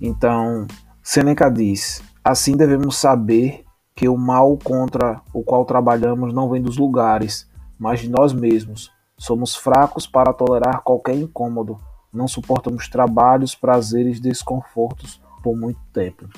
Então, Seneca diz: assim devemos saber que o mal contra o qual trabalhamos não vem dos lugares, mas de nós mesmos. Somos fracos para tolerar qualquer incômodo, não suportamos trabalhos, prazeres, desconfortos por muito tempo.